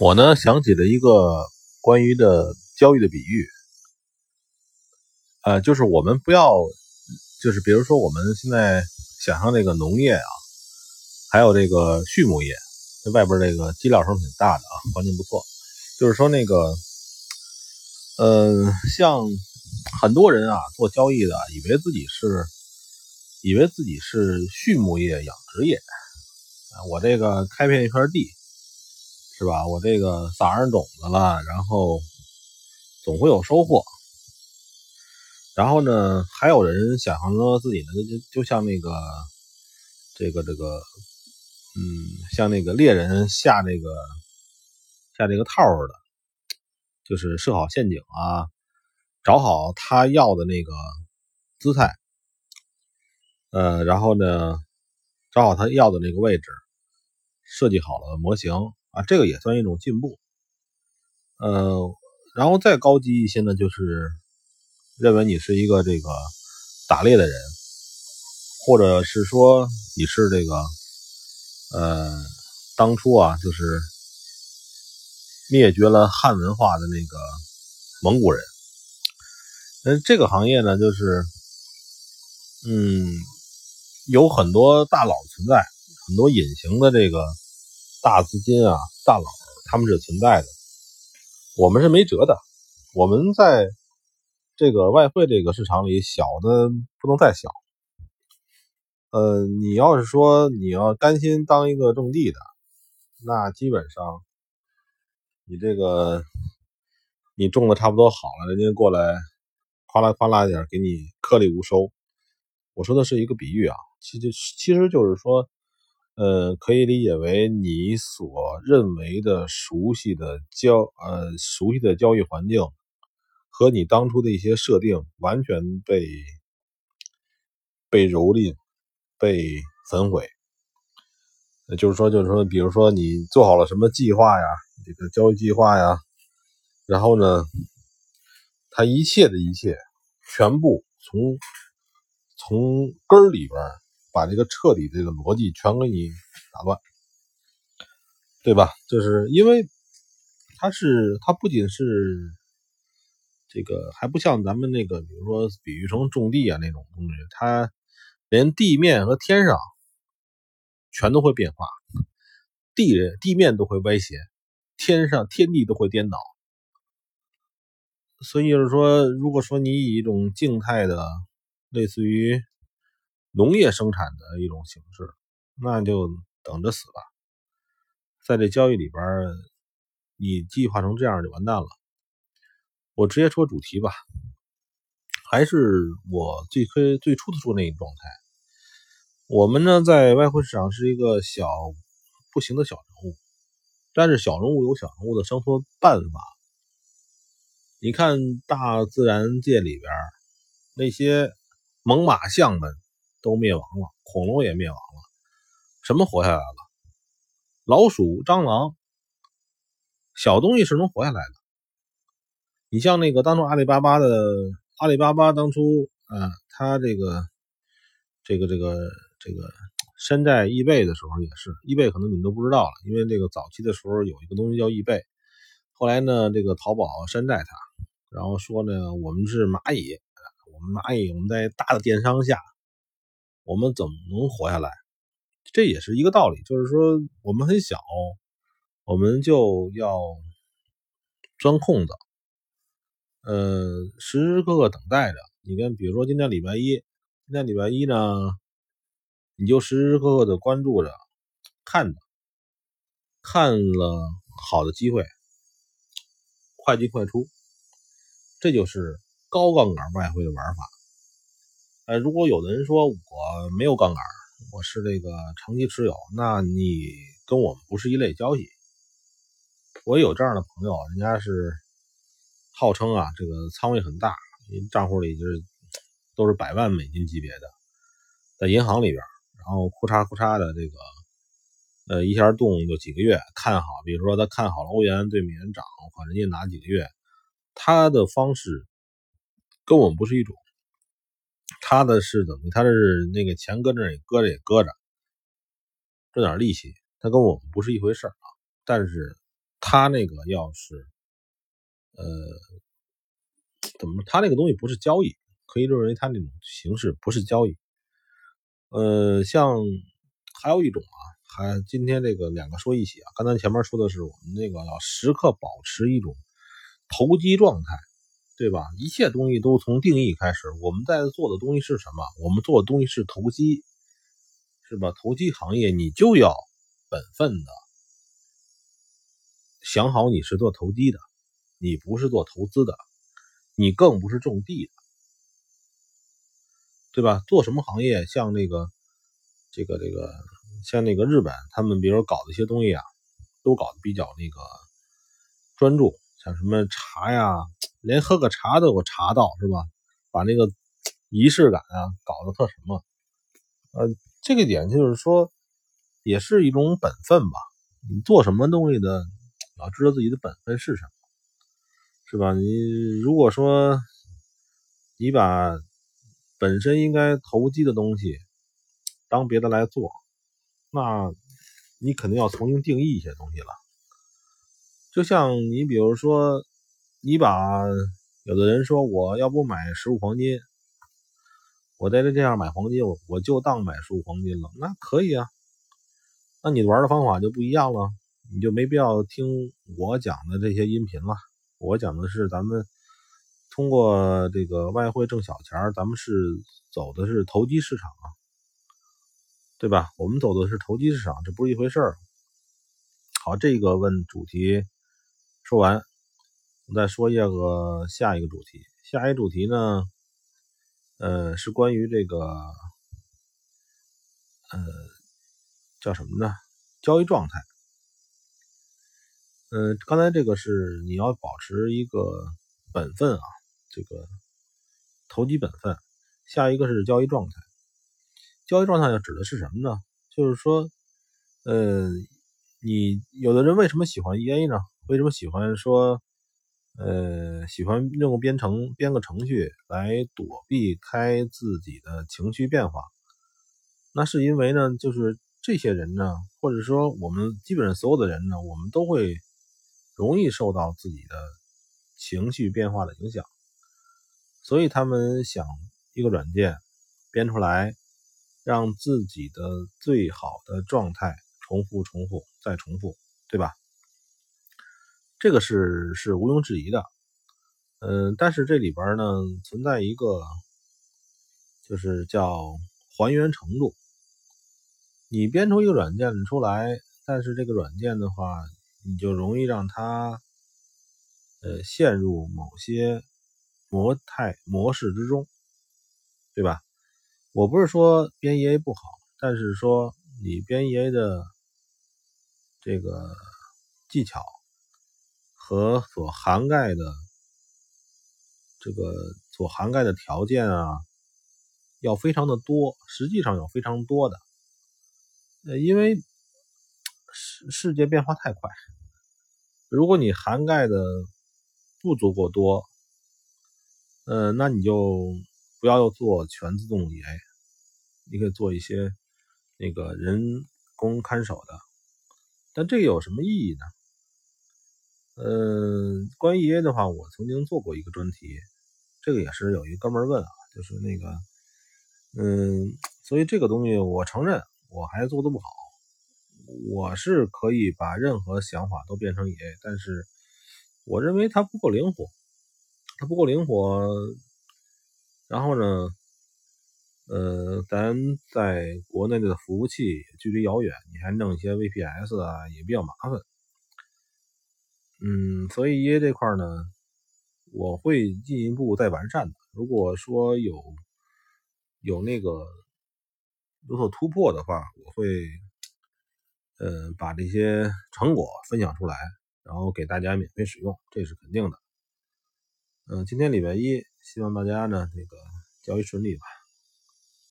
我呢想起了一个关于的交易的比喻，呃，就是我们不要，就是比如说我们现在想象这个农业啊，还有这个畜牧业，这外边这个基料声挺大的啊，环境不错。就是说那个，呃，像很多人啊做交易的，以为自己是，以为自己是畜牧业、养殖业，啊，我这个开片一片地。是吧？我这个撒上种子了，然后总会有收获。然后呢，还有人想象说自己呢，就就像那个这个这个，嗯，像那个猎人下这个下这个套似的，就是设好陷阱啊，找好他要的那个姿态，呃，然后呢，找好他要的那个位置，设计好了模型。啊，这个也算一种进步，呃，然后再高级一些呢，就是认为你是一个这个打猎的人，或者是说你是这个，呃，当初啊，就是灭绝了汉文化的那个蒙古人。那这个行业呢，就是，嗯，有很多大佬存在，很多隐形的这个。大资金啊，大佬他们是存在的，我们是没辙的。我们在这个外汇这个市场里，小的不能再小。呃，你要是说你要甘心当一个种地的，那基本上你这个你种的差不多好了，人家过来夸啦夸啦点给你颗粒无收。我说的是一个比喻啊，其实其实就是说。呃，可以理解为你所认为的熟悉的交呃熟悉的交易环境，和你当初的一些设定完全被被蹂躏、被焚毁。那就是说，就是说，比如说你做好了什么计划呀，这个交易计划呀，然后呢，它一切的一切全部从从根儿里边。把这个彻底这个逻辑全给你打乱，对吧？就是因为它是它不仅是这个，还不像咱们那个，比如说比喻成种地啊那种东西，它连地面和天上全都会变化，地人地面都会歪斜，天上天地都会颠倒。所以就是说，如果说你以一种静态的，类似于。农业生产的一种形式，那就等着死吧。在这交易里边，你计划成这样就完蛋了。我直接说主题吧，还是我最开最初的说那一状态。我们呢，在外汇市场是一个小不行的小人物，但是小人物有小人物的生活办法。你看大自然界里边那些猛犸象们。都灭亡了，恐龙也灭亡了，什么活下来了？老鼠、蟑螂，小东西是能活下来的。你像那个当初阿里巴巴的阿里巴巴当初啊，他这个这个这个这个山寨易贝的时候也是，易贝可能你们都不知道了，因为这个早期的时候有一个东西叫易贝，后来呢，这个淘宝山寨它，然后说呢，我们是蚂蚁，我们蚂蚁我们在大的电商下。我们怎么能活下来？这也是一个道理，就是说我们很小，我们就要钻空子，呃，时时刻刻等待着。你看，比如说今天礼拜一，今天礼拜一呢，你就时时刻刻的关注着，看着，看了好的机会，快进快出，这就是高杠杆外汇的玩法。呃，如果有的人说我没有杠杆，我是这个长期持有，那你跟我们不是一类交易。我有这样的朋友，人家是号称啊，这个仓位很大，账户里就是都是百万美金级别的，在银行里边，然后库嚓库嚓的这个，呃，一下动就几个月，看好，比如说他看好了欧元对美元涨，反正就拿几个月，他的方式跟我们不是一种。他的是怎么？他是那个钱搁那也搁着也搁着，挣点利息。他跟我们不是一回事啊。但是他那个要是，呃，怎么？他那个东西不是交易，可以认为他那种形式不是交易。呃，像还有一种啊，还今天这个两个说一起啊。刚才前面说的是我们那个要时刻保持一种投机状态，对吧？一切东西都从定义开始，我们在做的东西是什么？我们做的东西是投机，是吧？投机行业你就要本分的。想好你是做投机的，你不是做投资的，你更不是种地的，对吧？做什么行业？像那个，这个，这个，像那个日本，他们比如搞的一些东西啊，都搞得比较那个专注，像什么茶呀，连喝个茶都有茶道，是吧？把那个仪式感啊搞得特什么？呃，这个点就是说，也是一种本分吧。你做什么东西的？要知道自己的本分是什么，是吧？你如果说你把本身应该投机的东西当别的来做，那你肯定要重新定义一些东西了。就像你比如说，你把有的人说我要不买实物黄金，我在这这样买黄金，我我就当买实物黄金了，那可以啊。那你玩的方法就不一样了。你就没必要听我讲的这些音频了。我讲的是咱们通过这个外汇挣小钱咱们是走的是投机市场啊，对吧？我们走的是投机市场，这不是一回事儿。好，这个问主题说完，我再说一个下一个主题。下一个主题呢，呃，是关于这个，呃，叫什么呢？交易状态。嗯，刚才这个是你要保持一个本分啊，这个投机本分。下一个是交易状态，交易状态要指的是什么呢？就是说，呃，你有的人为什么喜欢 EA 呢？为什么喜欢说，呃，喜欢用编程编个程序来躲避开自己的情绪变化？那是因为呢，就是这些人呢，或者说我们基本上所有的人呢，我们都会。容易受到自己的情绪变化的影响，所以他们想一个软件编出来，让自己的最好的状态重复、重复、再重复，对吧？这个是是毋庸置疑的。嗯，但是这里边呢存在一个，就是叫还原程度。你编出一个软件出来，但是这个软件的话。你就容易让它，呃，陷入某些模态模式之中，对吧？我不是说编 EA 不好，但是说你编 EA 的这个技巧和所涵盖的这个所涵盖的条件啊，要非常的多，实际上有非常多的，呃，因为。世世界变化太快，如果你涵盖的不足够多，呃，那你就不要做全自动 EA，你可以做一些那个人工看守的。但这个有什么意义呢？嗯，关于 EA 的话，我曾经做过一个专题，这个也是有一哥们问啊，就是那个，嗯，所以这个东西我承认我还做的不好。我是可以把任何想法都变成 EA，但是我认为它不够灵活，它不够灵活。然后呢，呃，咱在国内的服务器距离遥远，你还弄一些 VPS 啊，也比较麻烦。嗯，所以 EA 这块呢，我会进一步再完善的。如果说有有那个有所突破的话，我会。呃，把这些成果分享出来，然后给大家免费使用，这是肯定的。嗯，今天礼拜一，希望大家呢那个交易顺利吧。